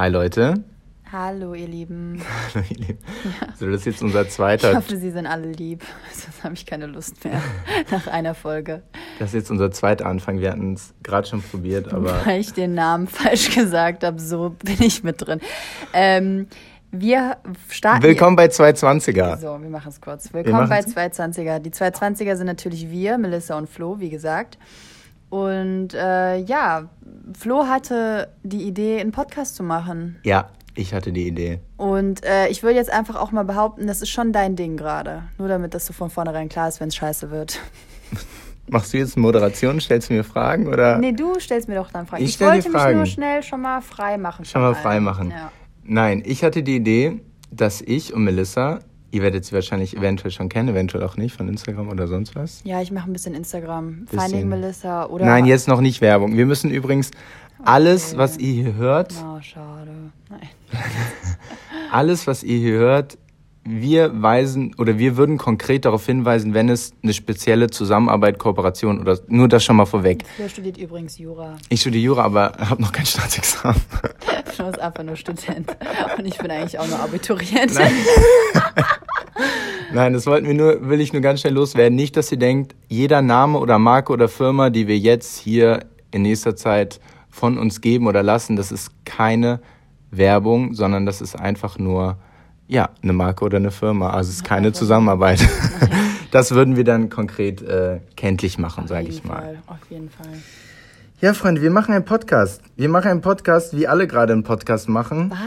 Hi Leute. Hallo ihr Lieben. Hallo ihr Lieben. Ja. So, das ist jetzt unser zweiter. Ich hoffe, Sie sind alle lieb. Sonst habe ich keine Lust mehr nach einer Folge. Das ist jetzt unser zweiter Anfang. Wir hatten es gerade schon probiert, aber. Weil ich den Namen falsch gesagt habe, so bin ich mit drin. Ähm, wir starten. Willkommen bei 220er. So, wir machen es kurz. Willkommen bei 220er. Die 220er sind natürlich wir, Melissa und Flo, wie gesagt. Und äh, ja, Flo hatte die Idee, einen Podcast zu machen. Ja, ich hatte die Idee. Und äh, ich würde jetzt einfach auch mal behaupten, das ist schon dein Ding gerade. Nur damit das so von vornherein klar ist, wenn es scheiße wird. Machst du jetzt Moderation? Stellst du mir Fragen? Oder? Nee, du stellst mir doch dann Fragen. Ich, ich wollte mich nur schnell schon mal frei machen. Schon mal frei machen. Ja. Nein, ich hatte die Idee, dass ich und Melissa Ihr werdet sie wahrscheinlich eventuell schon kennen, eventuell auch nicht von Instagram oder sonst was. Ja, ich mache ein bisschen Instagram. Bisschen. Finding Melissa oder. Nein, jetzt noch nicht Werbung. Wir müssen übrigens alles, was ihr hier hört. Oh, schade. Nein. alles, was ihr hier hört, wir weisen oder wir würden konkret darauf hinweisen, wenn es eine spezielle Zusammenarbeit, Kooperation oder nur das schon mal vorweg. Wer studiert übrigens Jura. Ich studiere Jura, aber habe noch kein Staatsexamen. Du bist einfach nur Student und ich bin eigentlich auch nur Abiturient. Nein. Nein, das wollten wir nur, will ich nur ganz schnell loswerden. Nicht, dass ihr denkt, jeder Name oder Marke oder Firma, die wir jetzt hier in nächster Zeit von uns geben oder lassen, das ist keine Werbung, sondern das ist einfach nur ja, eine Marke oder eine Firma. Also es ist keine Zusammenarbeit. Das würden wir dann konkret äh, kenntlich machen, sage ich mal. Fall, auf jeden Fall. Ja, Freunde, wir machen einen Podcast. Wir machen einen Podcast, wie alle gerade einen Podcast machen. Was?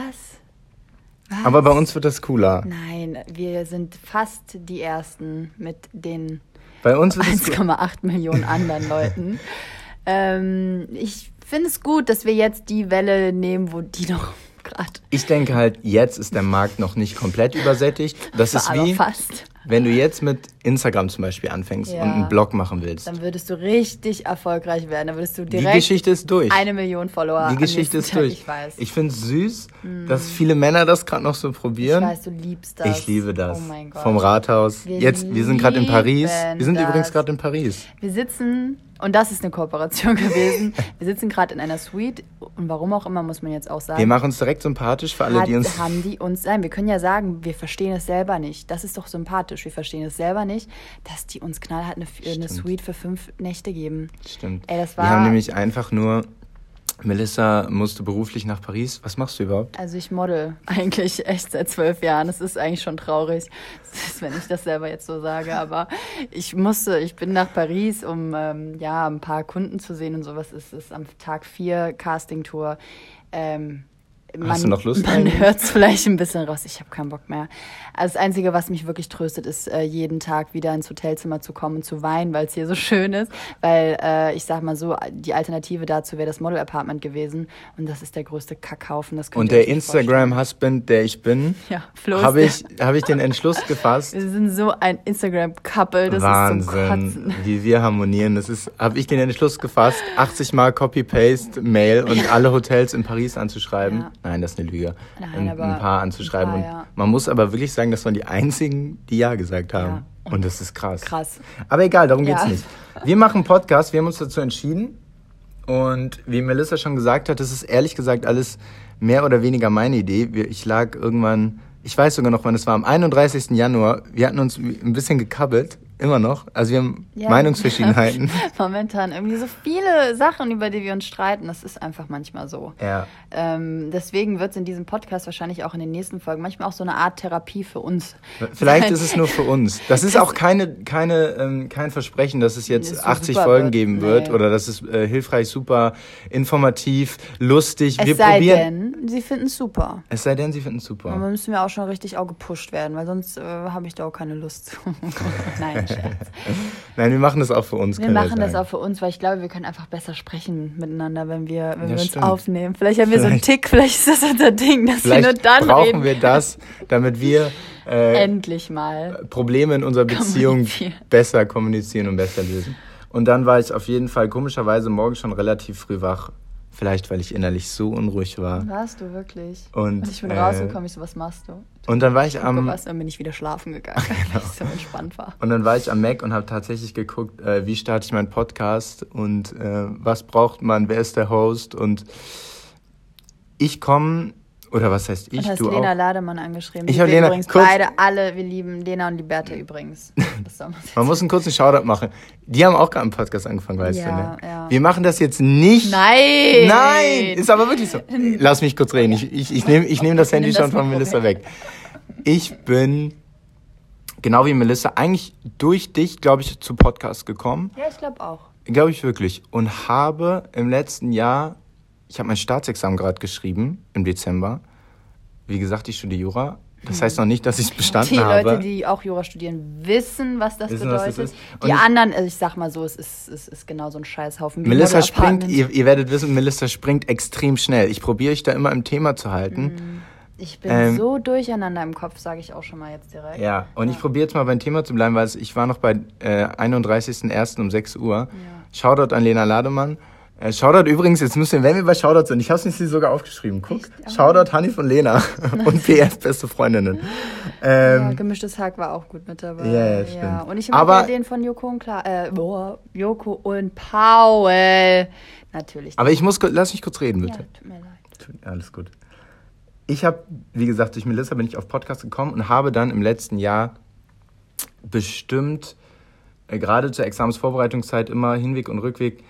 Was? Aber bei uns wird das cooler. Nein, wir sind fast die Ersten mit den 1,8 Millionen anderen Leuten. ähm, ich finde es gut, dass wir jetzt die Welle nehmen, wo die noch gerade. Ich denke halt, jetzt ist der Markt noch nicht komplett übersättigt. Das ist wie, fast. wenn du jetzt mit Instagram zum Beispiel anfängst ja. und einen Blog machen willst. Dann würdest du richtig erfolgreich werden. Dann würdest du direkt Die Geschichte ist durch. eine Million Follower. Die Geschichte ist durch. Ich weiß. Ich finde es süß, mm. dass viele Männer das gerade noch so probieren. Ich weiß, du liebst das. Ich liebe das. Oh mein Gott. Vom Rathaus. Wir jetzt, wir sind gerade in Paris. Wir sind das. übrigens gerade in Paris. Wir sitzen und das ist eine Kooperation gewesen. Wir sitzen gerade in einer Suite und warum auch immer, muss man jetzt auch sagen. Wir machen uns direkt sympathisch für alle, hat, die uns. Haben die uns. Nein, wir können ja sagen, wir verstehen es selber nicht. Das ist doch sympathisch. Wir verstehen es selber nicht, dass die uns knallhart eine, eine Suite für fünf Nächte geben. Stimmt. Ey, das war. Wir haben nämlich einfach nur Melissa musste beruflich nach Paris. Was machst du überhaupt? Also ich model eigentlich echt seit zwölf Jahren. Das ist eigentlich schon traurig, wenn ich das selber jetzt so sage. Aber ich musste, ich bin nach Paris, um ähm, ja ein paar Kunden zu sehen und sowas. Es ist am Tag vier Casting-Tour. Ähm, man, Hast du noch Lust? Man hört es vielleicht ein bisschen raus. Ich habe keinen Bock mehr. Also das Einzige, was mich wirklich tröstet, ist äh, jeden Tag wieder ins Hotelzimmer zu kommen und zu weinen, weil es hier so schön ist. Weil äh, ich sag mal so, die Alternative dazu wäre das Model Apartment gewesen und das ist der größte Kackhaufen. Das und der Instagram-Husband, der ich bin, ja, habe ich, hab ich den Entschluss gefasst. Wir sind so ein Instagram-Couple, das Wahnsinn, ist zum Kotzen. wie wir harmonieren. Das ist, habe ich den Entschluss gefasst, 80 Mal Copy-Paste-Mail und alle Hotels in Paris anzuschreiben. Ja. Nein, das ist eine Lüge. Nein, ein, ein paar anzuschreiben. Ein paar, ja. Und man muss aber wirklich sagen, das waren die einzigen, die Ja gesagt haben. Ja. Und, das ist krass. Krass. Aber egal, darum geht's nicht. Wir machen einen Podcast, wir haben uns dazu entschieden. Und wie Melissa schon gesagt hat, das ist ehrlich gesagt alles mehr oder weniger meine Idee. Ich lag irgendwann, ich weiß sogar noch, wann es war, am 31. Januar. Wir hatten uns ein bisschen gekabbelt Immer noch? Also wir haben ja, Meinungsverschiedenheiten. Momentan irgendwie so viele Sachen, über die wir uns streiten. Das ist einfach manchmal so. Ja. Ähm, deswegen wird es in diesem Podcast wahrscheinlich auch in den nächsten Folgen manchmal auch so eine Art Therapie für uns. Vielleicht ist es nur für uns. Das ist auch keine, keine, ähm, kein Versprechen, dass es jetzt so 80 Folgen wird. geben wird nee. oder dass es äh, hilfreich, super, informativ, lustig. Es wir sei probieren. denn, sie finden es super. Es sei denn, sie finden es super. Aber müssen wir auch schon richtig auch gepusht werden, weil sonst äh, habe ich da auch keine Lust zu. Nein. Nein, wir machen das auch für uns. Wir machen das auch für uns, weil ich glaube, wir können einfach besser sprechen miteinander, wenn wir, wenn ja, wir uns stimmt. aufnehmen. Vielleicht haben wir so einen Tick, vielleicht ist das unser Ding, dass vielleicht wir nur dann brauchen reden. wir das, damit wir äh, endlich mal Probleme in unserer Beziehung besser kommunizieren und besser lösen. Und dann war ich auf jeden Fall komischerweise morgen schon relativ früh wach Vielleicht, weil ich innerlich so unruhig war. Warst du wirklich? Und, und ich bin äh, rausgekommen, ich so, was machst du? Und dann war ich am... Was, dann bin ich wieder schlafen gegangen, genau. weil ich so entspannt war. Und dann war ich am Mac und habe tatsächlich geguckt, äh, wie starte ich meinen Podcast und äh, was braucht man, wer ist der Host und ich komme Oder was heißt ich? Und hast du Lena auch? Lademann angeschrieben. Ich Die hab wir Lena- übrigens kurz- beide alle, wir lieben Lena und Liberta übrigens. Man muss einen kurzen Shoutout machen. Die haben auch gerade einen Podcast angefangen, weißt Ja, du, ne? ja. Wir machen das jetzt nicht. Nein! Nein! Ist aber wirklich so. Lass mich kurz reden. Ich, ich, ich nehme ich nehm das Handy schon von Melissa weg. Ich bin, genau wie Melissa, eigentlich durch dich, glaube ich, zu Podcast gekommen. Ja, ich glaube auch. Glaube ich wirklich. Und habe im letzten Jahr, ich habe mein Staatsexamen gerade geschrieben, im Dezember. Wie gesagt, ich studiere Jura. Das heißt noch nicht, dass ich es bestanden Die habe. Leute, die auch Jura studieren, wissen, was das Wissen, was das bedeutet. ist. Und Die ich- anderen, also ich sag mal so, es ist, es ist genau so ein Scheißhaufen. wie Melissa springt, ihr, ihr werdet wissen, Melissa springt extrem schnell. Ich probiere euch da immer im Thema zu halten. Ich bin ähm, so durcheinander im Kopf, sage ich auch schon mal jetzt direkt. Ja, und ich probiere jetzt mal beim Thema zu bleiben, weil ich war noch bei äh, 31.01. um 6 Uhr. Shoutout an Lena Lademann. Äh, Shoutout übrigens, jetzt müssen wir, wenn wir bei Shoutout sind, ich habe es nicht sogar aufgeschrieben. Guck, Shoutout Hanif und Lena und PF, beste Freundinnen. Ja, Ähm, gemischtes Hack war auch gut mit dabei. Ja, ja, stimmt. Und ich ja den von Joko und Klar, äh, boah, Joko und Paul. Natürlich. aber ich muss, lass mich kurz reden, ja, bitte. tut mir leid. Alles gut. Ich habe, wie gesagt, durch Melissa bin ich auf Podcast gekommen und habe dann im letzten Jahr bestimmt, äh, gerade zur Examensvorbereitungszeit, immer Hinweg und Rückweg.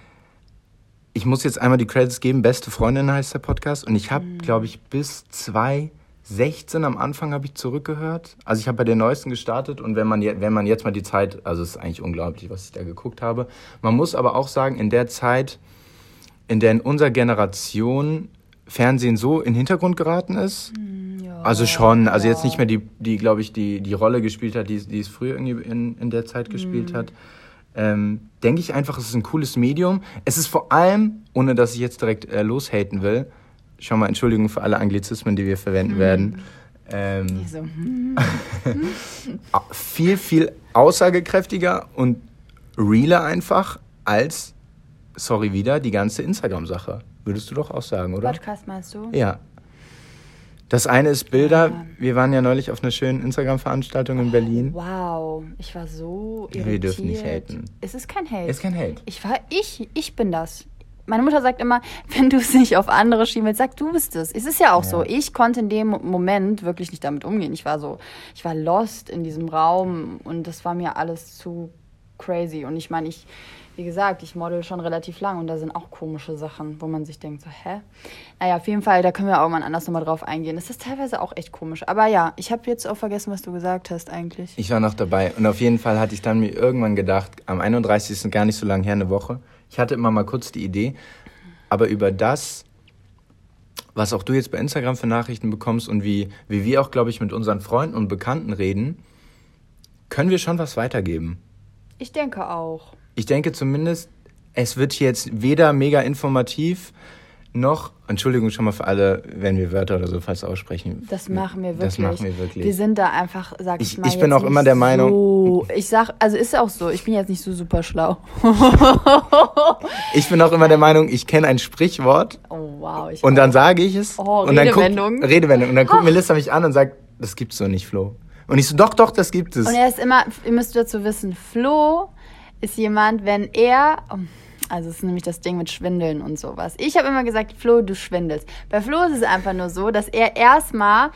Ich muss jetzt einmal die Credits geben. Beste Freundin heißt der Podcast. Und ich habe, glaube ich, bis 2016 am Anfang habe ich zurückgehört. Also ich habe bei der neuesten gestartet und wenn man, je, wenn man jetzt mal die Zeit, also es ist eigentlich unglaublich, was ich da geguckt habe. Man muss aber auch sagen, in der Zeit, in der in unserer Generation Fernsehen so in den Hintergrund geraten ist. Ja, Also schon, also jetzt ja. nicht mehr die, die glaube ich, die, die Rolle gespielt hat, die, die es früher irgendwie in, in der Zeit gespielt Mhm. hat. Ähm, denke ich einfach, es ist ein cooles Medium. Es ist vor allem, ohne dass ich jetzt direkt äh, loshaten will, schon mal Entschuldigung für alle Anglizismen, die wir verwenden werden. Ähm, so, hm. viel, viel aussagekräftiger und realer einfach als, sorry wieder, die ganze Instagram-Sache. Würdest du doch auch sagen, oder? Podcast meinst du? Ja. Das eine ist Bilder. Ja. Wir waren ja neulich auf einer schönen Instagram-Veranstaltung in Berlin. Wow, ich war so irritiert. wir dürfen nicht haten. Es ist kein Hate. Ist kein Hate. Ich war ich, ich bin das. Meine Mutter sagt immer, wenn du es nicht auf andere schieben willst, sag du bist es. Es ist ja auch Ja. so. Ich konnte in dem Moment wirklich nicht damit umgehen. Ich war so, ich war lost in diesem Raum und das war mir alles zu crazy. Und ich meine, ich, wie gesagt, ich model schon relativ lang und da sind auch komische Sachen, wo man sich denkt, so, hä? Naja, auf jeden Fall, da können wir auch mal anders nochmal drauf eingehen. Das ist teilweise auch echt komisch. Aber ja, ich habe jetzt auch vergessen, was du gesagt hast eigentlich. Ich war noch dabei. Und auf jeden Fall hatte ich dann mir irgendwann gedacht, am 31. gar nicht so lange her, eine Woche. Ich hatte immer mal kurz die Idee, aber über das, was auch du jetzt bei Instagram für Nachrichten bekommst und wie, wie wir auch, glaube ich, mit unseren Freunden und Bekannten reden, können wir schon was weitergeben. Ich denke auch. Ich denke zumindest, es wird jetzt weder mega informativ noch, Entschuldigung schon mal für alle, wenn wir Wörter oder so falsch aussprechen. Das machen wir wirklich. Das machen wir wirklich. Wir sind da einfach, sag ich, Ich- mal. ich bin auch immer der Meinung- So, ich sag, also ist auch so, ich bin jetzt nicht so super schlau. ich bin auch immer der Meinung, ich kenne ein Sprichwort oh wow. Und dann sage ich es. Oh, und dann Redewendung. Guckt, Redewendung. Und dann guckt Melissa mich an und sagt, das gibt's so nicht, Flo. Und ich so, doch, doch, das gibt es. Und er ist immer, ihr müsst dazu wissen, Flo ist jemand, wenn er, also es ist nämlich das Ding mit Schwindeln und sowas. Ich habe immer gesagt, Flo, du schwindelst. Bei Flo ist es einfach nur so, dass er erstmal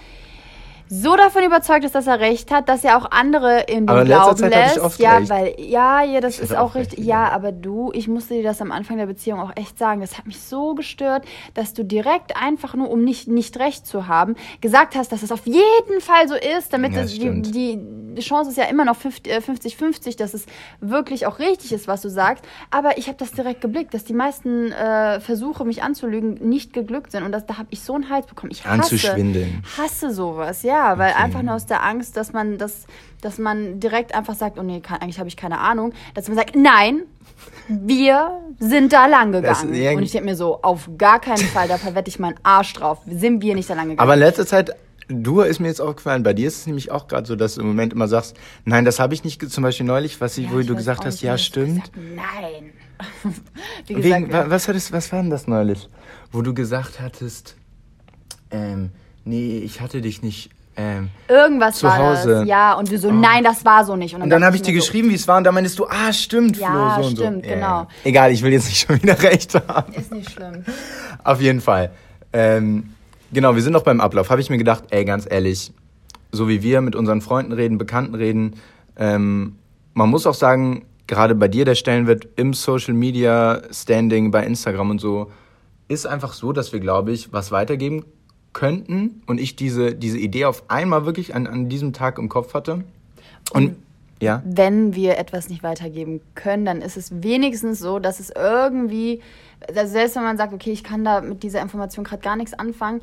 so davon überzeugt ist, dass er recht hat, dass er auch andere in dem Aber Glauben Zeit lässt. oft ja, recht. weil ja, ja, das Ich ist auch auch recht, richtig. ja. Aber du, ich musste dir das am Anfang der Beziehung auch echt sagen. Das hat mich so gestört, dass du direkt einfach nur, um nicht nicht recht zu haben, gesagt hast, dass es auf jeden Fall so ist, damit Ja, es, die, die, die Chance ist ja immer noch 50-50, dass es wirklich auch richtig ist, was du sagst. Aber ich habe das direkt geblickt, dass die meisten äh, Versuche, mich anzulügen, nicht geglückt sind. Und das, da habe ich so einen Hals bekommen. Ich hasse, Anzuschwindeln. hasse sowas, ja, weil Okay. einfach nur aus der Angst, dass man das, dass man direkt einfach sagt, oh nee, kann, eigentlich habe ich keine Ahnung, dass man sagt, nein, wir sind da lang gegangen. Und ich denke mir so, auf gar keinen Fall, da verwette ich meinen Arsch drauf. Sind wir nicht da lang gegangen? Aber in letzter Zeit, du ist mir jetzt aufgefallen, bei dir ist es nämlich auch gerade so, dass du im Moment immer sagst, nein, das habe ich nicht, zum Beispiel neulich, was ich, Ja, wo ich du gesagt hast, ja, stimmt. gesagt- Nein. Gesagt, Wegen, ja. wa- was, hattest, was war denn das neulich? Wo du gesagt hattest, ähm, nee, ich hatte dich nicht, ähm, irgendwas zu war Hause. das. Ja, und du so, nein, das war so nicht. und dann dachte habe ich dir so, geschrieben, wie es war, und dann meinst du, ah, stimmt, Ja, Flo, so und stimmt, so. Ja, genau. ja. Egal, ich will jetzt nicht schon wieder recht haben. Ist nicht schlimm. Auf jeden Fall. Ähm, genau, wir sind noch beim Ablauf. Habe ich mir gedacht, ey, ganz ehrlich, so wie wir mit unseren Freunden reden, Bekannten reden, ähm, man muss auch sagen, gerade bei dir der Stellenwert im Social Media Standing bei Instagram und so ist einfach so, dass wir, glaube ich, was weitergeben könnten und ich diese, diese Idee auf einmal wirklich an, an diesem Tag im Kopf hatte. Und ja. Wenn wir etwas nicht weitergeben können, dann ist es wenigstens so, dass es irgendwie, also selbst wenn man sagt, okay, ich kann da mit dieser Information gerade gar nichts anfangen,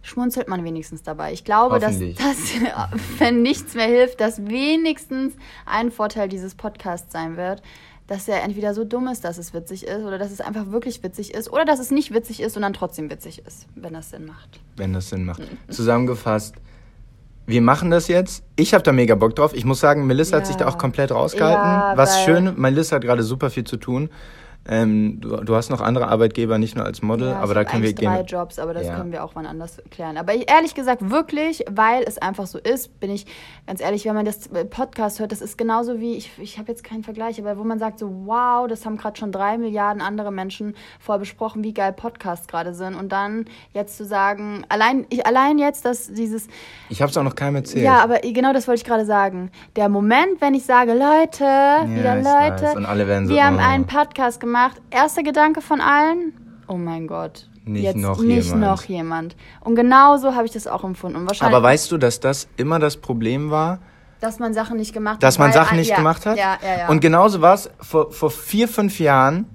schmunzelt man wenigstens dabei. Ich glaube, dass, dass, wenn nichts mehr hilft, dass wenigstens ein Vorteil dieses Podcasts sein wird, dass er entweder so dumm ist, dass es witzig ist, oder dass es einfach wirklich witzig ist, oder dass es nicht witzig ist und dann trotzdem witzig ist, wenn das Sinn macht. Wenn das Sinn macht. Zusammengefasst, wir machen das jetzt. Ich habe da mega Bock drauf. Ich muss sagen, Melissa ja. hat sich da auch komplett rausgehalten. Ja, Was schön, Melissa hat gerade super viel zu tun. Ähm, du, du, hast noch andere Arbeitgeber, nicht nur als Model, ja, aber da können wir gehen. drei Jobs, aber das ja. können wir auch wann anders klären. Aber ich, ehrlich gesagt, wirklich, weil es einfach so ist, bin ich ganz ehrlich, wenn man das Podcast hört, das ist genauso wie, ich, ich habe jetzt keinen Vergleich, aber wo man sagt so, wow, das haben gerade schon drei Milliarden andere Menschen vorher besprochen, wie geil Podcasts gerade sind. Und dann jetzt zu sagen, allein, ich, allein jetzt, dass dieses... Ich habe es auch noch keinem erzählt. Ja, aber genau das wollte ich gerade sagen. Der Moment, wenn ich sage, Leute, ja, wieder Leute, werden so, wir haben oh. einen Podcast gemacht, gemacht. Erster Gedanke von allen, oh mein Gott. Nicht jetzt noch nicht jemand. noch jemand. Und genau so habe ich das auch empfunden. Und wahrscheinlich, Aber weißt du, dass das immer das Problem war? Dass man Sachen nicht gemacht hat. Dass man Sachen nicht ja, gemacht hat? Ja, ja, ja. Und genauso war es vor, vor vier, fünf Jahren.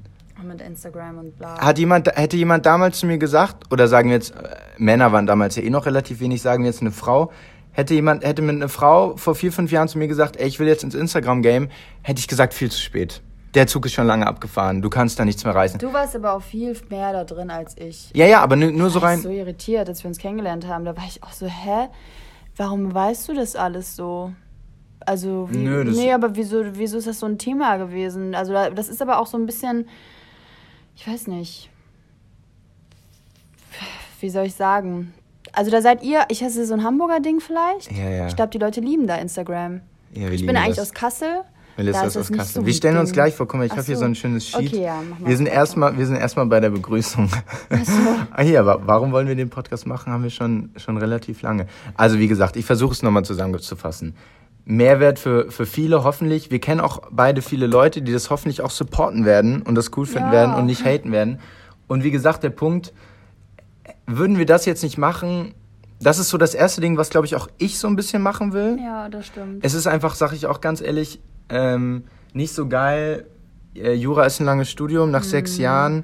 Mit Instagram und bla. Hat jemand, hätte jemand damals zu mir gesagt, oder sagen wir jetzt, äh, Männer waren damals ja eh noch relativ wenig, sagen wir jetzt eine Frau, hätte jemand, hätte mir eine Frau vor vier, fünf Jahren zu mir gesagt, ey, ich will jetzt ins Instagram-Game, hätte ich gesagt, viel zu spät der Zug ist schon lange abgefahren. Du kannst da nichts mehr reißen. Du warst aber auch viel mehr da drin als ich. Ja, ja, aber nur, so rein. Ich war so irritiert, als wir uns kennengelernt haben. Da war ich auch so, hä? Warum weißt du das alles so? Also, wie, Nö, nee, aber wieso, wieso ist das so ein Thema gewesen? Also, das ist aber auch so ein bisschen, ich weiß nicht. Wie soll ich sagen? Also, da seid ihr, ich hasse so ein Hamburger Ding vielleicht. Ja, ja. Ich glaube, die Leute lieben da Instagram. Ja, ich bin eigentlich das. aus Kassel. Melissa ist aus Kassel. So wir stellen uns gleich vor. Guck mal, ich habe so. hier so ein schönes Sheet. Okay, ja, mach mal wir sind erstmal, wir sind erstmal bei der Begrüßung. Ach so. ah, hier, aber warum wollen wir den Podcast machen? Haben wir schon schon relativ lange. Also wie gesagt, ich versuche es nochmal zusammenzufassen. Mehrwert für, für viele hoffentlich. Wir kennen auch beide viele Leute, die das hoffentlich auch supporten werden und das cool finden ja. werden und nicht haten werden. Und wie gesagt, der Punkt, würden wir das jetzt nicht machen, das ist so das erste Ding, was glaube ich auch ich so ein bisschen machen will. Ja, das stimmt. Es ist einfach, sag ich auch ganz ehrlich, ähm, nicht so geil. Äh, Jura ist ein langes Studium, nach mhm. sechs Jahren.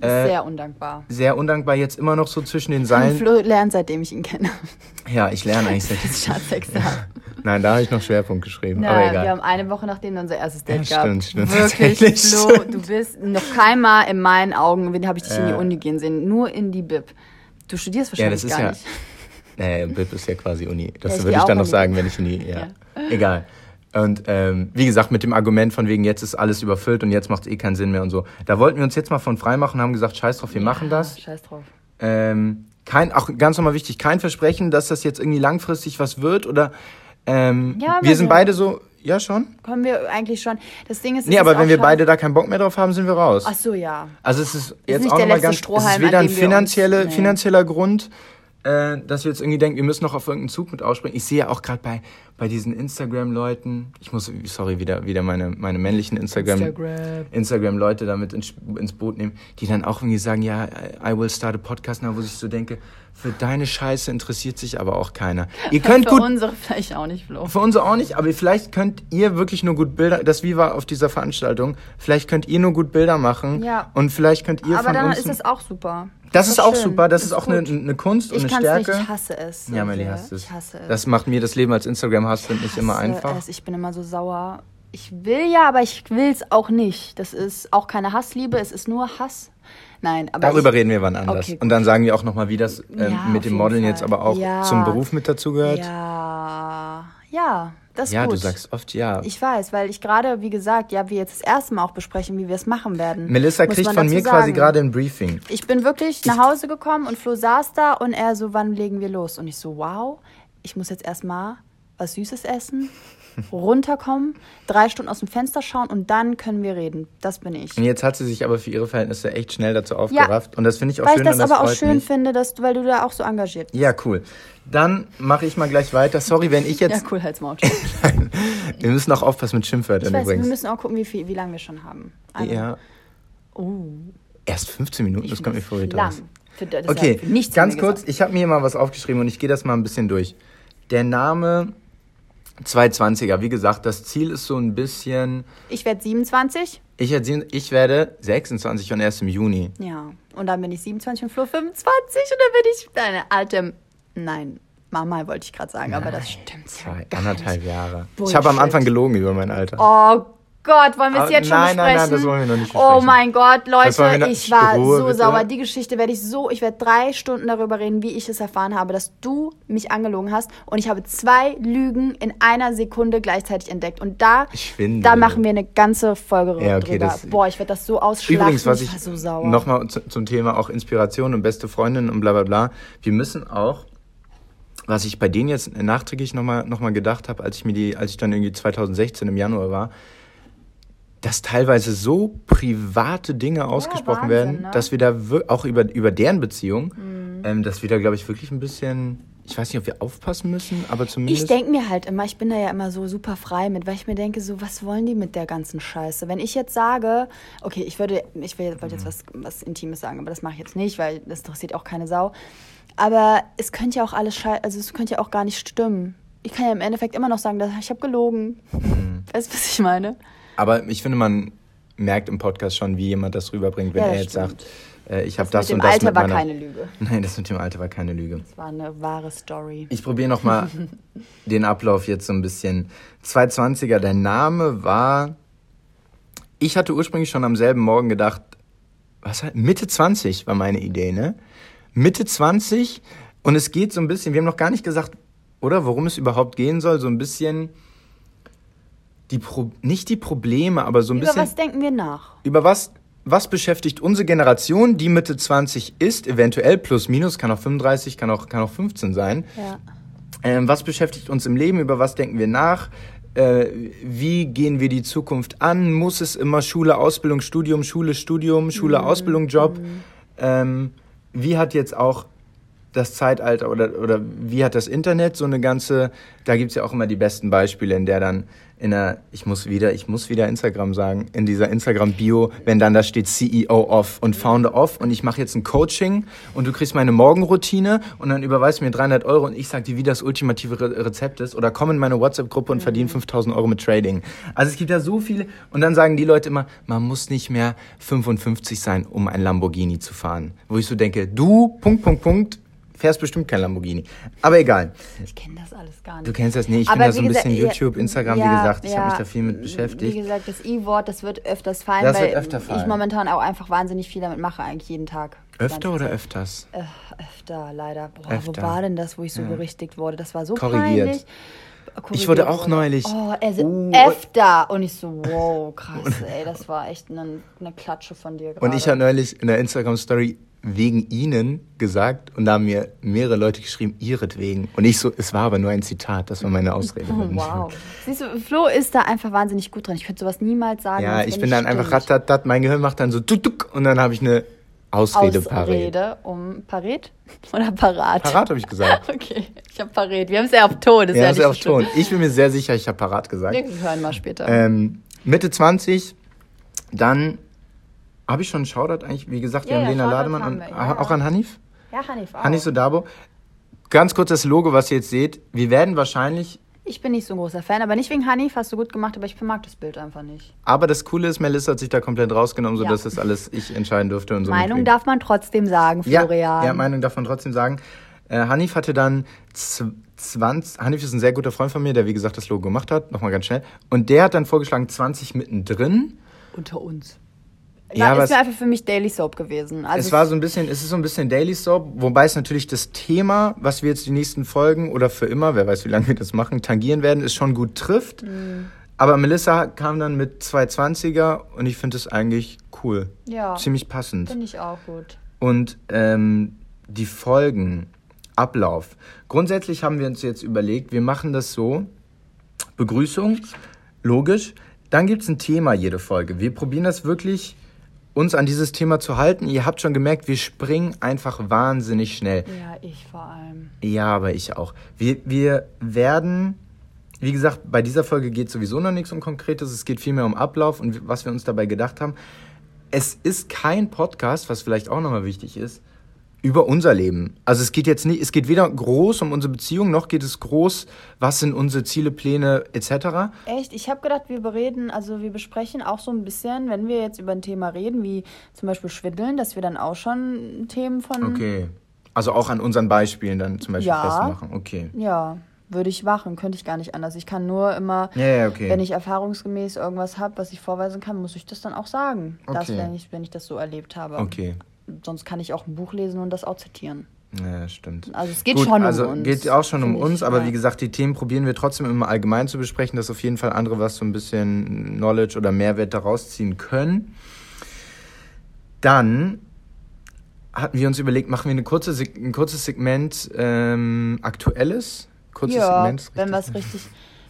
Äh, sehr undankbar. Sehr undankbar, jetzt immer noch so zwischen den Seilen. Flo lernt, seitdem ich ihn kenne. Ja, ich lerne eigentlich seit Staatsexamen. Nein, da habe ich noch Schwerpunkt geschrieben. Nein, aber egal. wir haben eine Woche nachdem unser erstes Date ja, gab. Stimmt, stimmt. Wirklich, Flo, du bist noch keinmal in meinen Augen, habe ich dich äh. in die Uni gehen sehen, nur in die Bib. Du studierst wahrscheinlich ja, das ist gar ja, nicht. Nee, BIP ist ja quasi Uni. Das ja, würde ich dann noch sagen, wenn ich Uni. Ja. ja. Egal. Und ähm, wie gesagt, mit dem Argument von wegen, jetzt ist alles überfüllt und jetzt macht es eh keinen Sinn mehr und so. Da wollten wir uns jetzt mal von frei machen, haben gesagt, scheiß drauf, wir ja, machen das. Scheiß drauf. Ähm, kein, auch ganz nochmal wichtig, kein Versprechen, dass das jetzt irgendwie langfristig was wird oder ähm, ja, wir sind beide so, ja schon. Kommen wir eigentlich schon. Das Ding ist, nee, aber wenn wir beide da keinen Bock mehr drauf haben, sind wir raus. Ach so, ja. Also es ist jetzt ist auch nochmal ganz, es ist weder ein finanzielle, uns, nee. finanzieller Grund, äh, dass wir jetzt irgendwie denken, wir müssen noch auf irgendeinen Zug mit ausspringen. Ich sehe ja auch gerade bei, bei diesen Instagram-Leuten, ich muss, sorry, wieder, wieder meine, meine männlichen Instagram, Instagram. Instagram-Leute damit ins, ins Boot nehmen, die dann auch irgendwie sagen, ja, I will start a podcast now, wo ich so denke, für deine Scheiße interessiert sich aber auch keiner. Ihr könnt für gut, unsere vielleicht auch nicht, Flo. Für unsere auch nicht, aber vielleicht könnt ihr wirklich nur gut Bilder, das wie war auf dieser Veranstaltung, vielleicht könnt ihr nur gut Bilder machen. Ja. Und vielleicht könnt ihr aber von dann uns... ist das auch super. Das, das ist auch schön. super, das, das ist, auch eine, eine, Kunst und ich eine Stärke. Nicht, ich hasse es. Ja, Melly hasst es. Ich hasse es. Das macht mir das Leben als Instagram-Husband nicht immer einfach. Es. Ich bin immer so sauer. Ich will ja, aber ich will es auch nicht. Das ist auch keine Hassliebe, es ist nur Hass. Nein, aber darüber ich, reden wir wann anders. Okay, und dann sagen wir auch nochmal, wie das äh, ja, mit dem Modeln Fall. jetzt aber auch ja. zum Beruf mit dazu gehört. Ja, ja, das ist ja, gut. du sagst oft ja. Ich weiß, weil ich gerade, wie gesagt, ja, wir jetzt das erste Mal auch besprechen, wie wir es machen werden. Melissa kriegt von mir sagen. quasi gerade ein Briefing. Ich bin wirklich nach Hause gekommen und Flo saß da und er so, wann legen wir los? Und ich so, wow, ich muss jetzt erstmal was Süßes essen runterkommen, drei Stunden aus dem Fenster schauen und dann können wir reden. Das bin ich. Und jetzt hat sie sich aber für ihre Verhältnisse echt schnell dazu aufgerafft. Und das finde ich auch Weil schön. ich das aber auch schön mich. finde, dass, weil du da auch so engagiert bist. Ja, cool. Dann mache ich mal gleich weiter. Sorry, wenn ich Ja, jetzt. cool, halt's Maul. wir müssen auch aufpassen mit Schimpfwörtern Ich weiß, wir übrigens. müssen auch gucken, wie, viel, wie lange wir schon haben. Eine- Ja, Oh, erst 15 Minuten, ich das kommt mir vor wie lang. Für, Okay, ja ganz wir kurz, ich habe mir hier mal was aufgeschrieben und ich gehe das mal ein bisschen durch. Der Name 220er, wie gesagt, das Ziel ist so ein bisschen. Ich werde 27. Ich, erzähl- ich werde 26 und erst im Juni. Ja. Und dann bin ich 27 und Flo 25 und dann bin ich deine alte. Nein, Mama wollte ich gerade sagen, aber das stimmt Zwei, ja anderthalb. Jahre. Ich Bullshit. habe am Anfang gelogen über mein Alter. Oh Gott, wollen wir es jetzt schon nein, nein, besprechen? nein, das wollen wir noch nicht Oh besprechen. mein Gott, Leute, ich war Ruhe, so bitte. sauer. Die Geschichte werde ich so, ich werde drei Stunden darüber reden, wie ich es erfahren habe, dass du mich angelogen hast und ich habe zwei Lügen in einer Sekunde gleichzeitig entdeckt. Und da, Ich finde- da machen wir eine ganze Folge Ja, okay, drüber. das- Boah, ich werde das so ausschlachten. Übrigens, was ich war so sauer. nochmal zu, zum Thema auch Inspiration und beste Freundin und bla bla bla. Wir müssen auch, was ich bei denen jetzt nachträglich nochmal noch mal gedacht habe, als ich mir die, als ich dann irgendwie 2016 im Januar war, dass teilweise so private Dinge ausgesprochen Wahnsinn, werden, ne? dass wir da auch über, über deren Beziehung, ähm, dass wir da, glaube ich, wirklich ein bisschen, ich weiß nicht, ob wir aufpassen müssen, aber zumindest. Ich denke mir halt immer, ich bin da ja immer so super frei mit, weil ich mir denke, so, was wollen die mit der ganzen Scheiße? Wenn ich jetzt sage, okay, ich würde, ich will, wollte jetzt was, was Intimes sagen, aber das mache ich jetzt nicht, weil das interessiert auch keine Sau. Aber es könnte ja auch alles scheiße, also es könnte ja auch gar nicht stimmen. Ich kann ja im Endeffekt immer noch sagen, dass ich habe gelogen. Mhm. Weißt du, was ich meine? Aber ich finde, man merkt im Podcast schon, wie jemand das rüberbringt, wenn Ja, er das jetzt stimmt. sagt, äh, ich habe Das das, mit und dem das Alter mit war meiner... keine Lüge. Nein, das mit dem Alter war keine Lüge. Das war eine wahre Story. Ich probiere nochmal den Ablauf jetzt so ein bisschen. 220er, dein Name war. Ich hatte ursprünglich schon am selben Morgen gedacht, was halt, Mitte 20 war meine Idee, ne? Mitte 20 und es geht so ein bisschen, wir haben noch gar nicht gesagt, oder worum es überhaupt gehen soll, so ein bisschen die Pro nicht die Probleme, aber so ein Über bisschen was denken wir nach? über was, was beschäftigt unsere Generation, die Mitte 20 ist, eventuell plus minus, kann auch 35, kann auch, kann auch 15 sein. Ja. Ähm, was beschäftigt uns im Leben? Über was denken wir nach? Äh, wie gehen wir die Zukunft an? Muss es immer Schule, Ausbildung, Studium, Schule, Studium, Schule, Ausbildung, Job? Ähm, wie hat jetzt auch das Zeitalter oder, oder wie hat das Internet so eine ganze, da gibt's ja auch immer die besten Beispiele, in der dann in der, ich muss wieder, ich muss wieder Instagram sagen, in dieser Instagram-Bio, wenn dann da steht CEO off und Founder off und ich mache jetzt ein Coaching und du kriegst meine Morgenroutine und dann überweist mir 300 Euro und ich sag dir, wie das ultimative Re Rezept ist oder komm in meine WhatsApp-Gruppe und verdiene 5000 Euro mit Trading. Also es gibt ja so viele und dann sagen die Leute immer, man muss nicht mehr 55 sein, um ein Lamborghini zu fahren. Wo ich so denke, du, Punkt, Punkt, Punkt, fährst bestimmt kein Lamborghini. Aber egal. Ich kenne das alles gar nicht. Du kennst das nicht. Ich bin da so wie ein bisschen gesagt, YouTube, ja, Instagram, wie ja, gesagt. Ich ja, habe mich da viel mit beschäftigt. Wie gesagt, das I-Wort, das wird öfters fallen, Das weil öfter fallen. ich momentan auch einfach wahnsinnig viel damit mache, eigentlich jeden Tag. Öfter oder öfters? Äh, öfter, leider. Boah, Öfter. wo war denn das, wo ich so berichtigt wurde? Das war so Korrigiert. peinlich. Ich wurde Korrigiert auch neulich- Oh, also Uh. öfter. Und ich so, wow, krass, ey, das war echt eine, eine Klatsche von dir gerade. Und ich habe neulich in der Instagram-Story wegen ihnen gesagt und da haben mir mehrere Leute geschrieben, ihretwegen. Und ich so, es war aber nur ein Zitat, das war meine Ausrede. Oh, wow. Siehst du, Flo ist da einfach wahnsinnig gut drin. Ich könnte sowas niemals sagen. Ja, ich bin dann einfach stimmt. ratatat, mein Gehirn macht dann so tuk tuk und dann habe ich eine Ausrede, parat. Ausrede um Paret oder Parat? Parat habe ich gesagt. Okay, ich habe Paret. Wir haben es ja auf Ton. Das Ja, ja, das ist nicht ja auf. Ton. Ich bin mir sehr sicher, ich habe parat gesagt. Wir hören mal später. Ähm, Mitte 20, dann habe ich schon einen Shoutout eigentlich, wie gesagt, wir Ja, haben ja, Lena Shoutout Lademann haben und wir, ja, auch ja. an Hanif. ja, Hanif auch. Hanif Sodabo. Ganz kurz das Logo, was ihr jetzt seht. Wir werden wahrscheinlich, Ich bin nicht so ein großer Fan, aber nicht wegen Hanif, hast du gut gemacht, aber ich mag das Bild einfach nicht. aber das Coole ist, Melissa hat sich da komplett rausgenommen, Ja. sodass das alles ich entscheiden durfte und so. Meinung mitkriegen. darf man trotzdem sagen, ja, Florian. ja, Meinung darf man trotzdem sagen. Äh, Hanif hatte dann z- 20, Hanif ist ein sehr guter Freund von mir, der wie gesagt das Logo gemacht hat, nochmal ganz schnell. Und der hat dann vorgeschlagen 20 mittendrin. Unter uns. Ja, Ja, aber ist es- mir einfach für mich Daily Soap gewesen. Also es war so ein bisschen, es ist so ein bisschen Daily Soap, wobei es natürlich das Thema, was wir jetzt die nächsten Folgen oder für immer, wer weiß, wie lange wir das machen, tangieren werden, es schon gut trifft. Mhm. Aber Melissa kam dann mit 220er und ich finde es eigentlich cool. Ja. Ziemlich passend. Finde ich auch gut. Und ähm, die Folgen, Ablauf. Grundsätzlich haben wir uns jetzt überlegt, wir machen das so, Begrüßung, logisch. Dann gibt es ein Thema jede Folge. Wir probieren das wirklich, uns an dieses Thema zu halten. Ihr habt schon gemerkt, wir springen einfach wahnsinnig schnell. Ja, ich vor allem. Ja, aber ich auch. Wir, wir werden, wie gesagt, bei dieser Folge geht sowieso noch nichts um Konkretes. Es geht vielmehr um Ablauf und was wir uns dabei gedacht haben. Es ist kein Podcast, was vielleicht auch nochmal wichtig ist, über unser Leben. Also es geht jetzt nicht, es geht weder groß um unsere Beziehung, noch geht es groß, was sind unsere Ziele, Pläne etc. Echt? Ich habe gedacht, wir bereden, also wir besprechen auch so ein bisschen, wenn wir jetzt über ein Thema reden, wie zum Beispiel Schwindeln, dass wir dann auch schon Themen von. Okay. Also auch an unseren Beispielen dann zum Beispiel Ja. festmachen. Okay. Ja, würde ich machen, könnte ich gar nicht anders. Ich kann nur immer, Ja, ja, okay. wenn ich erfahrungsgemäß irgendwas habe, was ich vorweisen kann, muss ich das dann auch sagen. Das, Okay. wenn ich, wenn ich das so erlebt habe. Okay. Sonst kann ich auch ein Buch lesen und das auch zitieren. Ja, stimmt. Also es geht Gut, schon um also uns. geht auch schon um finde ich, uns, aber ja. wie gesagt, die Themen probieren wir trotzdem immer allgemein zu besprechen, dass auf jeden Fall andere was so ein bisschen Knowledge oder Mehrwert daraus ziehen können. Dann hatten wir uns überlegt, machen wir eine kurze, ein kurzes Segment ähm, Aktuelles. Kurzes ja, Segment. wenn was richtig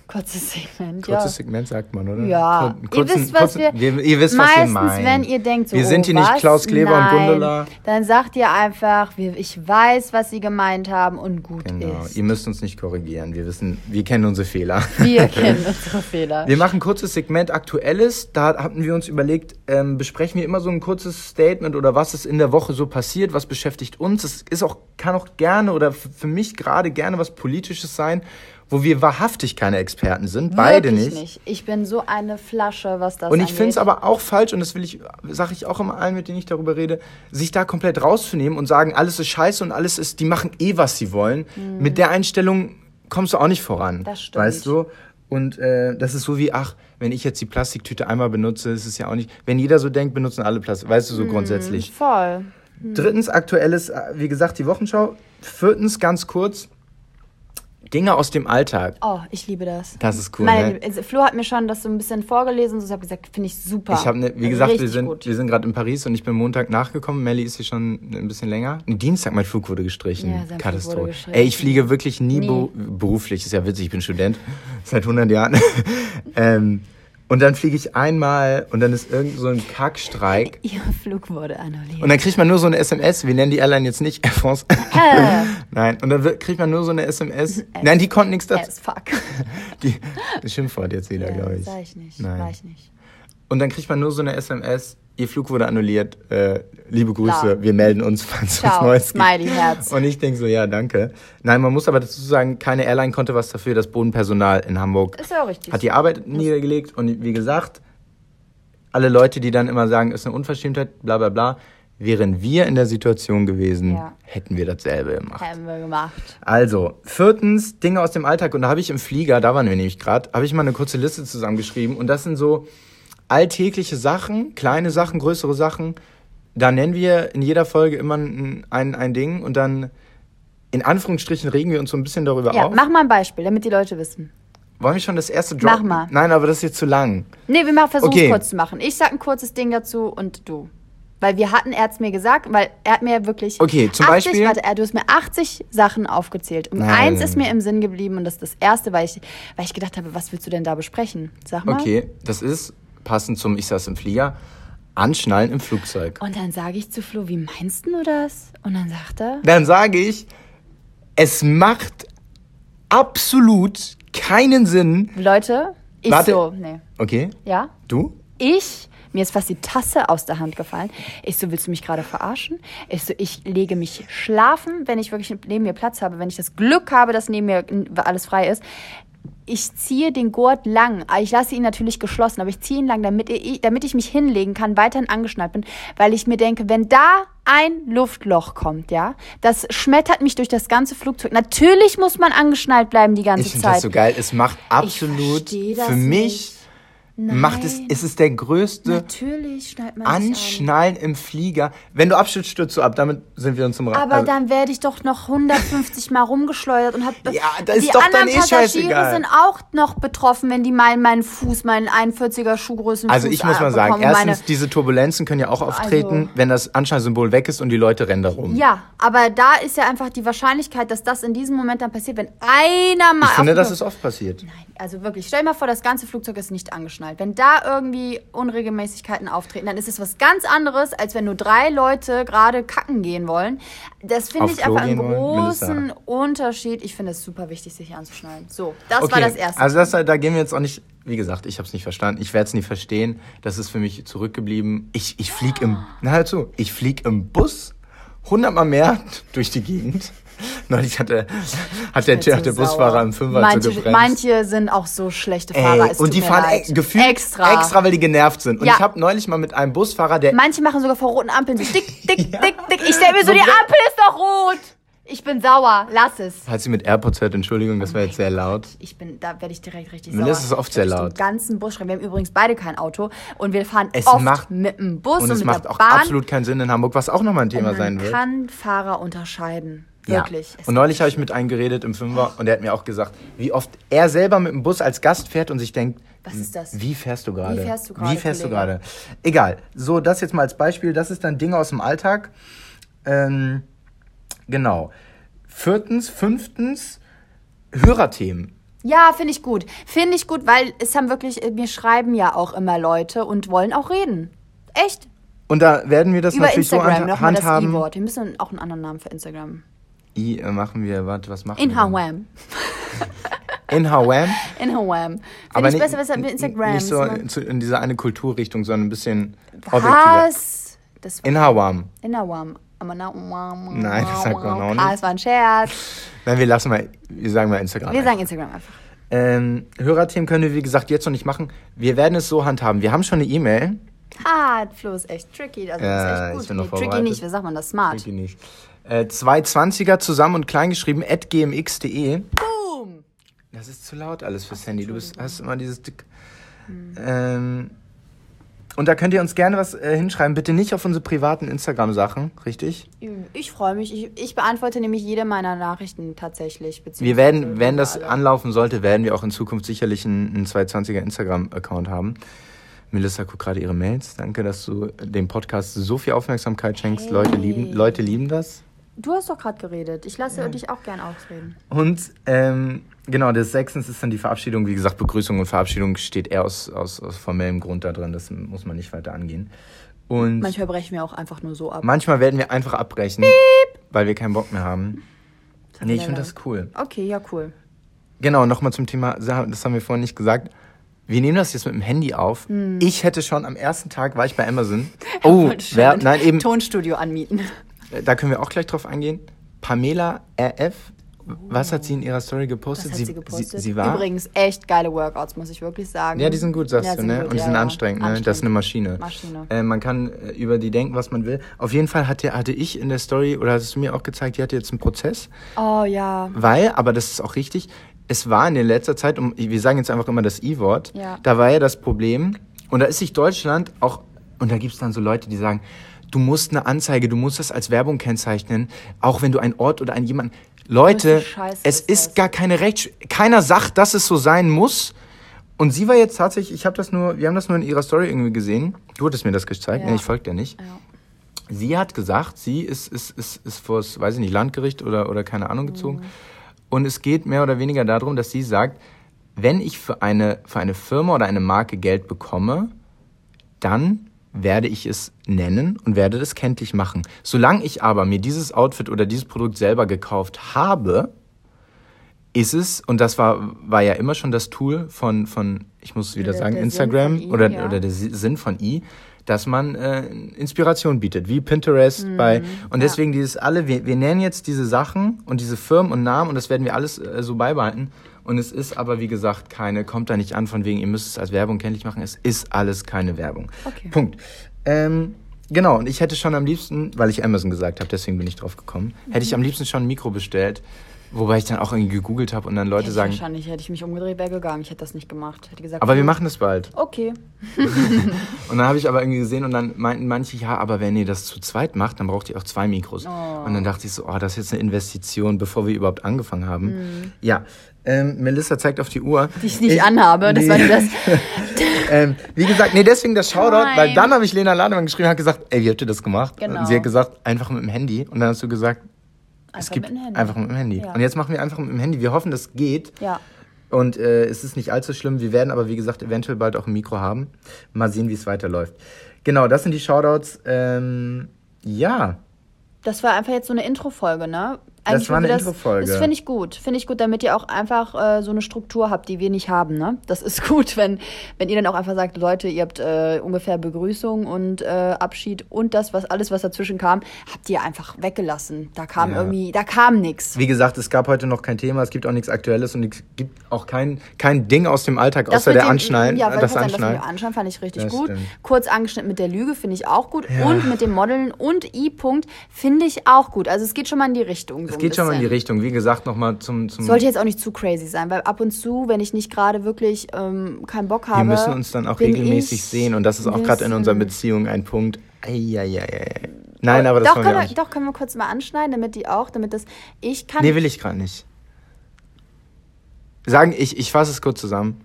kurzes Segment, Kurzes ja. Segment sagt man, oder? Ja, Kur- ihr wisst, was wir, ihr wisst, was meistens, wir meinen. wenn ihr denkt, so, Wir sind oh, hier nicht was? Klaus Kleber und Nein. Gundula. Dann sagt ihr einfach, ich weiß, was sie gemeint haben und gut Genau, ist. ihr müsst uns nicht korrigieren. Wir wissen, wir kennen unsere Fehler. Wir kennen unsere Fehler. Wir machen ein kurzes Segment Aktuelles. Da hatten wir uns überlegt, ähm, besprechen wir immer so ein kurzes Statement oder was ist in der Woche so passiert, was beschäftigt uns. Es ist auch, kann auch gerne oder für mich gerade gerne was Politisches sein, wo wir wahrhaftig keine Experten sind. Beide Wirklich nicht. Ich bin so eine Flasche, was das Und ich finde es aber auch falsch, und das will ich, sage ich auch immer allen, mit denen ich darüber rede, sich da komplett rauszunehmen und sagen, alles ist scheiße und alles ist, die machen eh, was sie wollen. Mit der Einstellung kommst du auch nicht voran. Mhm. Das stimmt. Weißt du? Und äh, das ist so wie, ach, wenn ich jetzt die Plastiktüte einmal benutze, ist es ja auch nicht. Wenn jeder so denkt, benutzen alle Plastik. Weißt du, so grundsätzlich. Voll. Drittens, aktuelles, äh, wie gesagt, die Wochenschau. Viertens, ganz kurz, Dinge aus dem Alltag. Oh, ich liebe das. Das ist cool, Meine, ne? Flo hat mir schon das so ein bisschen vorgelesen so, ich habe gesagt, finde ich super. Ich habe, ne, wie gesagt, wir sind, gut. wir sind gerade in Paris und ich bin Montag nachgekommen. Melly ist hier schon ein bisschen länger. Nee, Dienstag, mein Flug wurde gestrichen. Ja, Katastrophe. wurde gestrichen. Ey, ich fliege wirklich nie, Nie. beru- beruflich. Ist ja witzig, ich bin Student seit 100 Jahren. ähm, und dann fliege ich einmal und dann ist irgend so ein Kackstreik. Ihr Flug wurde annulliert. Und dann kriegt man nur so eine SMS. Wir nennen die Airline jetzt nicht Air France. Äh. Nein, und dann wird- kriegt man nur so eine SMS. Nein, die konnten nichts dazu. Fuck. Die, das Schimpfwort jetzt wieder, glaube ich. Sag ich nicht. Nein. War ich nicht. Und dann kriegt man nur so eine SMS, ihr Flug wurde annulliert, äh, liebe Grüße, Klar. wir melden uns, falls es was Ciao, Neues gibt. Smiley Herz. Und ich denke so, ja, danke. Nein, man muss aber dazu sagen, keine Airline konnte was dafür, das Bodenpersonal in Hamburg Ist ja auch richtig. hat die Arbeit niedergelegt und wie gesagt, alle Leute, die dann immer sagen, ist eine Unverschämtheit, bla bla bla, wären wir in der Situation gewesen, Ja. hätten wir dasselbe gemacht. Haben wir gemacht. Also, viertens, Dinge aus dem Alltag. Und da habe ich im Flieger, da waren wir nämlich gerade, habe ich mal eine kurze Liste zusammengeschrieben. Und das sind so alltägliche Sachen, kleine Sachen, größere Sachen. Da nennen wir in jeder Folge immer ein, ein, ein Ding und dann in Anführungsstrichen regen wir uns so ein bisschen darüber Ja, auf. mach mal ein Beispiel, damit die Leute wissen. Wollen wir schon das erste droppen? Mach mal. Nein, aber das ist jetzt zu lang. Nee, wir machen versuchen Okay. es kurz zu machen. Ich sag ein kurzes Ding dazu und du. Weil wir hatten, er hat's mir gesagt, weil er hat mir wirklich. Okay, zum 80, Beispiel- Warte, du hast mir 80 Sachen aufgezählt. Und Nein. eins ist mir im Sinn geblieben und das ist das erste, weil ich, weil ich gedacht habe, was willst du denn da besprechen? Sag mal. Okay, das ist passend zum Ich saß im Flieger. Anschnallen im Flugzeug. Und dann sage ich zu Flo, wie meinst du das? Und dann sagt er, Dann sage ich, es macht absolut keinen Sinn. Leute, ich Warte. so, nee. Okay, Ja? du? Ich, mir ist fast die Tasse aus der Hand gefallen. Ich so, willst du mich gerade verarschen? Ich so, ich lege mich schlafen, wenn ich wirklich neben mir Platz habe, wenn ich das Glück habe, dass neben mir alles frei ist. Ich ziehe den Gurt lang. Ich lasse ihn natürlich geschlossen, aber ich ziehe ihn lang, damit ich, damit ich mich hinlegen kann, weiterhin angeschnallt bin, weil ich mir denke, wenn da ein Luftloch kommt, ja, das schmettert mich durch das ganze Flugzeug. Natürlich muss man angeschnallt bleiben die ganze Ich finde Zeit. das so geil. Es macht absolut für mich nicht. Macht es, ist es der größte Natürlich schnallt man sich an. Anschnallen im Flieger. Wenn du abstürzt, stürzt du ab. Damit sind wir uns zum Ra- Aber also- dann werde ich doch noch 150 Mal rumgeschleudert und hab Ja, da ist die doch anderen dann eh Passagiere scheißegal. sind auch noch betroffen, wenn die meinen meinen Fuß, meinen 41er Schuhgrößen Also ich muss mal sagen, erstens, diese Turbulenzen können ja auch auftreten, Also- wenn das Anschnallsymbol weg ist und die Leute rennen da rum. ja, aber da ist ja einfach die Wahrscheinlichkeit, dass das in diesem Moment dann passiert, wenn einer mal ich finde, das ist oft passiert. Also wirklich, stell dir mal vor, das ganze Flugzeug ist nicht angeschnallt. Wenn da irgendwie Unregelmäßigkeiten auftreten, dann ist es was ganz anderes, als wenn nur drei Leute gerade kacken gehen wollen. Das finde ich Klo einfach einen großen Unterschied. Ich finde es super wichtig, sich anzuschnallen. So, das war das Erste. Also das, da gehen wir jetzt auch nicht, wie gesagt, ich habe es nicht verstanden. Ich werde es nie verstehen. Das ist für mich zurückgeblieben. Ich, ich fliege im, na hör zu, ich fliege im Bus hundertmal mehr durch die Gegend. Neulich hat der, der, der Busfahrer im Fünfer manche, so gebremst. manche sind auch so schlechte Fahrer. Ey, und die fahren leid. gefühlt extra. extra, weil die genervt sind. Und Ja. ich habe neulich mal mit einem Busfahrer, der Manche machen sogar vor roten Ampeln so dick, dick, dick, dick. Ich stell mir so, So die Ampel ist doch rot. Ich bin sauer. Lass es. hat sie mit AirPods hört, Entschuldigung, das war jetzt sehr laut. Ich bin, da werde ich direkt richtig Mir sauer. ist es oft sehr laut. Den ganzen Bus schreien. Wir haben übrigens beide kein Auto und wir fahren Es oft macht- mit dem Bus und, Und es mit macht der auch absolut keinen Sinn in Hamburg, was auch nochmal ein Thema man sein wird. kann Fahrer unterscheiden. Ja. Wirklich. Es Und neulich habe ich mit einem geredet im Fünfer und der hat mir auch gesagt, wie oft er selber mit dem Bus als Gast fährt und sich denkt, Was ist das? Wie fährst du gerade? Wie fährst du gerade, Wie fährst du Kollege? gerade? Egal. So, das jetzt mal als Beispiel. Das ist dann Dinge aus dem Alltag. Ähm, genau. Viertens, fünftens, Hörerthemen. Ja, finde ich gut. Finde ich gut, weil es haben wirklich, mir schreiben ja auch immer Leute und wollen auch reden. Echt? Und da werden wir das Über natürlich Instagram, so nochmal das handhaben. I-Wort. Wir müssen auch einen anderen Namen für Instagram. I äh, machen wir, warte, was machen In wir? Hawam. In Hawam. In Hawam. Finde Aber ich nicht, besser, besser mit Instagram. nicht so zu- in diese eine Kulturrichtung, sondern ein bisschen objektiver. Was? Das In Hawam. in Hawam. Aber na, Nein, das sagt man auch Ah, nicht. es war ein Scherz. Nein, wir lassen mal, wir sagen mal Instagram. Wir sagen Instagram einfach. Ähm, Hörerthemen können wir, wie gesagt, jetzt noch nicht machen. Wir werden es so handhaben. Wir haben schon eine E-Mail. Ah, Flo ist echt tricky. Also Ja, das ist ich echt gut. bin noch Nee, tricky nicht, wie sagt man das? Smart. Ich nicht. Äh, 220er zusammen und kleingeschrieben at gmx.de. Boom! Das ist zu laut alles fürs Handy. Du bist, hast immer dieses Dick. Ähm, und da könnt ihr uns gerne was äh, hinschreiben. Bitte nicht auf unsere privaten Instagram-Sachen, richtig? Ich freue mich. Ich, ich beantworte nämlich jede meiner Nachrichten tatsächlich. Wir werden, wenn das alle. anlaufen sollte, werden wir auch in Zukunft sicherlich einen, einen 220er Instagram-Account haben. Melissa guckt gerade ihre Mails. Danke, dass du dem Podcast so viel Aufmerksamkeit schenkst. Hey. Leute lieben, Leute lieben das. Du hast doch gerade geredet. Ich lasse dich auch gern ausreden. Und ähm, genau, das sechstens ist dann die Verabschiedung. Wie gesagt, Begrüßung und Verabschiedung steht eher aus, aus, aus formellem Grund da drin. Das muss man nicht weiter angehen. Und Manchmal brechen wir auch einfach nur so ab. manchmal werden wir einfach abbrechen, weil wir keinen Bock mehr haben. Nee, ich finde das cool. Okay, ja, cool. Genau, nochmal zum Thema, das haben wir vorhin nicht gesagt. Wir nehmen das jetzt mit dem Handy auf. Ich hätte schon am ersten Tag, war ich bei Amazon. Oh, wer, ein nein, eben, Tonstudio anmieten. Da können wir auch gleich drauf eingehen. Pamela RF, was hat sie in ihrer Story gepostet? Was hat sie gepostet? Sie, sie war, Übrigens echt geile Workouts, muss ich wirklich sagen. Ja, die sind gut, sagst Ja, du, ne? gut, Und die ja, sind ja. anstrengend, ne? Das ist eine Maschine. Maschine. Äh, man kann äh, über die denken, was man will. Auf jeden Fall hatte, hatte ich in der Story, oder hattest du mir auch gezeigt, die hatte jetzt einen Prozess. Oh ja. Weil, aber das ist auch richtig, es war in der letzter Zeit, um, wir sagen jetzt einfach immer das I-Wort, Ja. da war ja das Problem, und da ist sich Deutschland auch, und da gibt's dann so Leute, die sagen, du musst eine Anzeige, du musst das als Werbung kennzeichnen, auch wenn du einen Ort oder einen jemanden. Leute, Scheiße es ist gar keine Rechts... Keiner sagt, dass es so sein muss. Und sie war jetzt tatsächlich, ich habe das nur, wir haben das nur in ihrer Story irgendwie gesehen. Du hattest mir das gezeigt, Ja. nee, ich folge dir nicht. Ja. Sie hat gesagt, sie ist, ist, ist, ist vor das, weiß ich nicht, Landgericht oder, oder keine Ahnung gezogen. Und es geht mehr oder weniger darum, dass sie sagt, wenn ich für eine, für eine Firma oder eine Marke Geld bekomme, dann werde ich es nennen und werde das kenntlich machen. Solange ich aber mir dieses Outfit oder dieses Produkt selber gekauft habe, ist es, und das war, war ja immer schon das Tool von, von ich muss es wieder Der- sagen, der Instagram I, oder, ja. oder der Si- Sinn von I, dass man äh, Inspiration bietet, wie Pinterest bei. Und deswegen dieses alle, wir, wir nennen jetzt diese Sachen und diese Firmen und Namen und das werden wir alles äh, so beibehalten. Und es ist aber, wie gesagt, keine, kommt da nicht an, von wegen, ihr müsst es als Werbung kenntlich machen. Es ist alles keine Werbung. Okay. Punkt. Ähm, genau, und ich hätte schon am liebsten, weil ich Amazon gesagt habe, deswegen bin ich drauf gekommen, hätte ich am liebsten schon ein Mikro bestellt Wobei ich dann auch irgendwie gegoogelt habe und dann Leute Hätte ich sagen, wahrscheinlich hätte ich mich umgedreht, wäre gegangen. Ich hätte das nicht gemacht. Hätte gesagt, aber wir machen das bald. Okay. Und dann habe ich aber irgendwie gesehen und dann meinten manche, ja, aber wenn ihr das zu zweit macht, dann braucht ihr auch zwei Mikros. Oh. Und dann dachte ich so, oh, das ist jetzt eine Investition, bevor wir überhaupt angefangen haben. Mhm. Ja, ähm, Melissa zeigt auf die Uhr. Die ich nicht anhabe. Das nee. war nur das. ähm, wie gesagt, nee, deswegen das Shoutout, Nein. weil dann habe ich Lena Lademann geschrieben und hat gesagt, ey, wie habt ihr das gemacht? Genau. Und sie hat gesagt, einfach mit dem Handy. Und dann hast du gesagt, es gibt mit einfach mit dem Handy. Ja. Und jetzt machen wir einfach mit dem Handy. Wir hoffen, das geht. Ja. Und äh, es ist nicht allzu schlimm. Wir werden aber, wie gesagt, eventuell bald auch ein Mikro haben. Mal sehen, wie es weiterläuft. Genau, das sind die Shoutouts. Ähm, ja, Das war einfach jetzt so eine Intro-Folge, ne? Das war eine Intro-Folge. Das finde ich gut. Finde ich gut, damit ihr auch einfach äh, so eine Struktur habt, die wir nicht haben, ne? Das ist gut, wenn, wenn ihr dann auch einfach sagt, Leute, ihr habt äh, ungefähr Begrüßung und äh, Abschied und das, was alles, was dazwischen kam, habt ihr einfach weggelassen. Da kam Ja. irgendwie, da kam nichts. wie gesagt, es gab heute noch kein Thema, es gibt auch nichts Aktuelles und es gibt auch kein, kein Ding aus dem Alltag, außer der Anschnallen. Ja, äh, weil das das, das mit dem Anschnallen fand ich richtig Das gut. stimmt. Kurz angeschnitten mit der Lüge finde ich auch gut. Ja. Und mit dem Modeln und I-Punkt finde ich auch gut. Also es geht schon mal in die Richtung. So Geht schon mal in die. Richtung. Wie gesagt, nochmal zum, zum Sollte jetzt auch nicht zu crazy sein, weil ab und zu, wenn ich nicht gerade wirklich ähm, keinen Bock habe. wir müssen uns dann auch regelmäßig sehen und das ist auch gerade in unserer Beziehung ein Punkt. Eieiei. Nein, aber das doch, können auch wir, nicht. doch, können wir kurz mal anschneiden, damit die auch, damit das. Ich kann. Nee, will ich gerade nicht. Sagen, ich, ich fasse es kurz zusammen.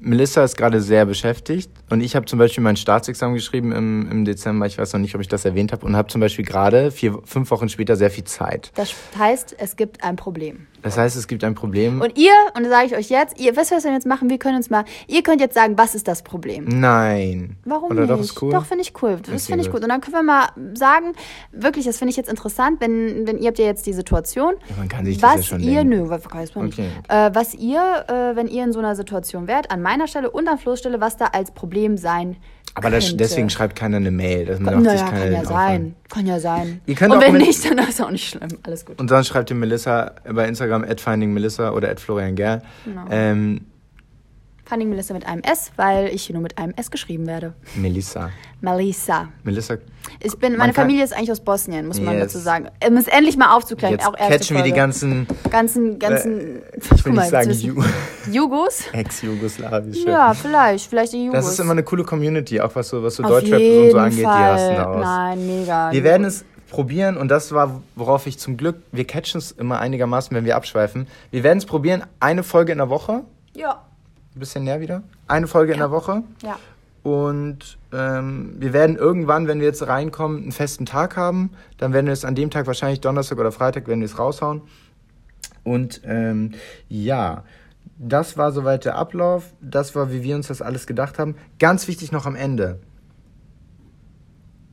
Melissa ist gerade sehr beschäftigt und ich habe zum Beispiel mein Staatsexamen geschrieben im, im Dezember. Ich weiß noch nicht, ob ich das erwähnt habe und habe zum Beispiel gerade vier, fünf Wochen später sehr viel Zeit. das heißt, es gibt ein Problem. Das heißt, es gibt ein Problem. Und ihr, und das sage ich euch jetzt, ihr wisst, was wir jetzt machen, wir können uns mal, ihr könnt jetzt sagen, was ist das Problem? Nein. Warum Oder nicht? doch, ist cool. Doch, finde ich cool. Das finde ich gut. Und dann können wir mal sagen, wirklich, das finde ich jetzt interessant, wenn, wenn ihr habt ja jetzt die Situation, Ja, man kann sich das was ja schon ihr, denken. nö, weiß man nicht, Okay. äh, was ihr, äh, wenn ihr in so einer Situation wärt, an meiner Stelle und an Flo's Stelle, was da als Problem sein Aber das, deswegen schreibt keiner eine Mail. Das macht Naja, sich kann ja sein. Kann ja sein. Ihr könnt und auch wenn nicht, dann ist auch nicht schlimm. Alles gut. Und sonst schreibt ihr Melissa bei Instagram at findingmelissa oder at Florian Gerl. Genau. Ähm, Fanning Melissa mit einem S, weil ich hier nur mit einem S geschrieben werde. Melissa. Melissa. Melissa, Ich bin, Man meine Familie ist eigentlich aus Bosnien, muss man Yes. dazu sagen. Um es endlich mal aufzuklären. jetzt auch catchen wir die ganzen ganzen, ganzen. Äh, ich will nicht sagen Ju Jugos? ex-jugoslawische. Ja, vielleicht, vielleicht die Jugos. Das ist immer eine coole Community, auch was so, was so Deutschrap und so angeht, Fall. die rasten da aus. Nein, mega. Wir werden es probieren und das war, worauf ich zum Glück, wir catchen es immer einigermaßen, wenn wir abschweifen. Wir werden es probieren, eine Folge in der Woche, Ja, ein bisschen näher wieder, eine Folge in der Woche. ja. Und ähm, wir werden irgendwann, wenn wir jetzt reinkommen, einen festen Tag haben. Dann werden wir es an dem Tag, wahrscheinlich Donnerstag oder Freitag, werden wir es raushauen. Und ähm, ja, das war soweit der Ablauf. Das war, wie wir uns das alles gedacht haben. Ganz wichtig noch am Ende.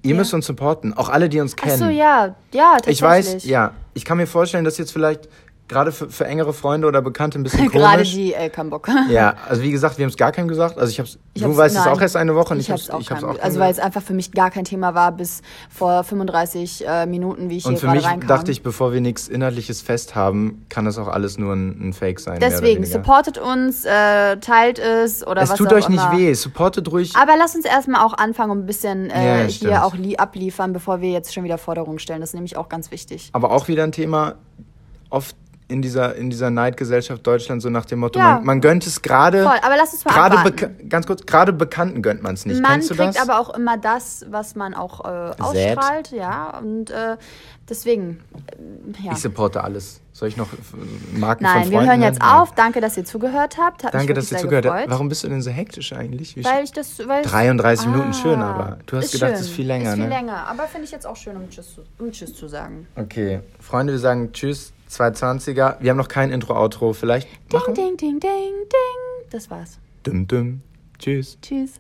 Ihr Ja. müsst uns supporten, auch alle, die uns Ach kennen. so, ja, ja, tatsächlich. ich weiß, ja, ich kann mir vorstellen, dass jetzt vielleicht gerade für, für engere Freunde oder Bekannte ein bisschen komisch. Gerade die äh, kein Bock. Ja, also wie gesagt, wir haben es gar keinem gesagt. Also ich hab's, Ich du hab's- weißt es nein. auch erst eine Woche und ich, ich hab's auch, ich hab's auch Also weil es einfach für mich gar kein Thema war bis vor 35 äh, Minuten, wie ich Und hier für gerade mich reinkam. dachte ich, bevor wir nichts Inhaltliches fest haben, kann das auch alles nur ein, ein Fake sein. Deswegen, supportet uns, äh, teilt es oder Es was tut auch euch nicht immer. weh, supportet ruhig. Aber lasst uns erstmal auch anfangen und ein bisschen äh, Ja, hier auch li abliefern, bevor wir jetzt schon wieder Forderungen stellen. Das ist nämlich auch ganz wichtig. Aber auch wieder ein Thema, oft in dieser, in dieser Neidgesellschaft Deutschland, so nach dem Motto, Ja. man, man gönnt es gerade. Voll, aber lass uns mal Gerade ganz kurz, gerade Bekannten gönnt man es nicht. Man Kennst du kriegt das? aber auch immer das, was man auch äh, Sät. ausstrahlt, ja. Und äh, deswegen, äh, ja. Ich supporte alles. Soll ich noch äh, Marken Nein, von wir Freunden hören jetzt nennen? auf. Danke, dass ihr zugehört habt. Hat Danke, dass ihr zugehört habt. Warum bist du denn so hektisch eigentlich? Wie Weil ich das, weil es- 33 Minuten Ah, schön, aber du hast gedacht, es ist viel länger, Ist viel ne? länger, aber finde ich jetzt auch schön, um Tschüss, um Tschüss zu sagen. Okay, Freunde, wir sagen Tschüss, 220er. Wir haben noch kein Intro-Outro. Vielleicht Ding, machen? ding, ding, ding, ding. Das war's. Dum, dum. Tschüss. Tschüss.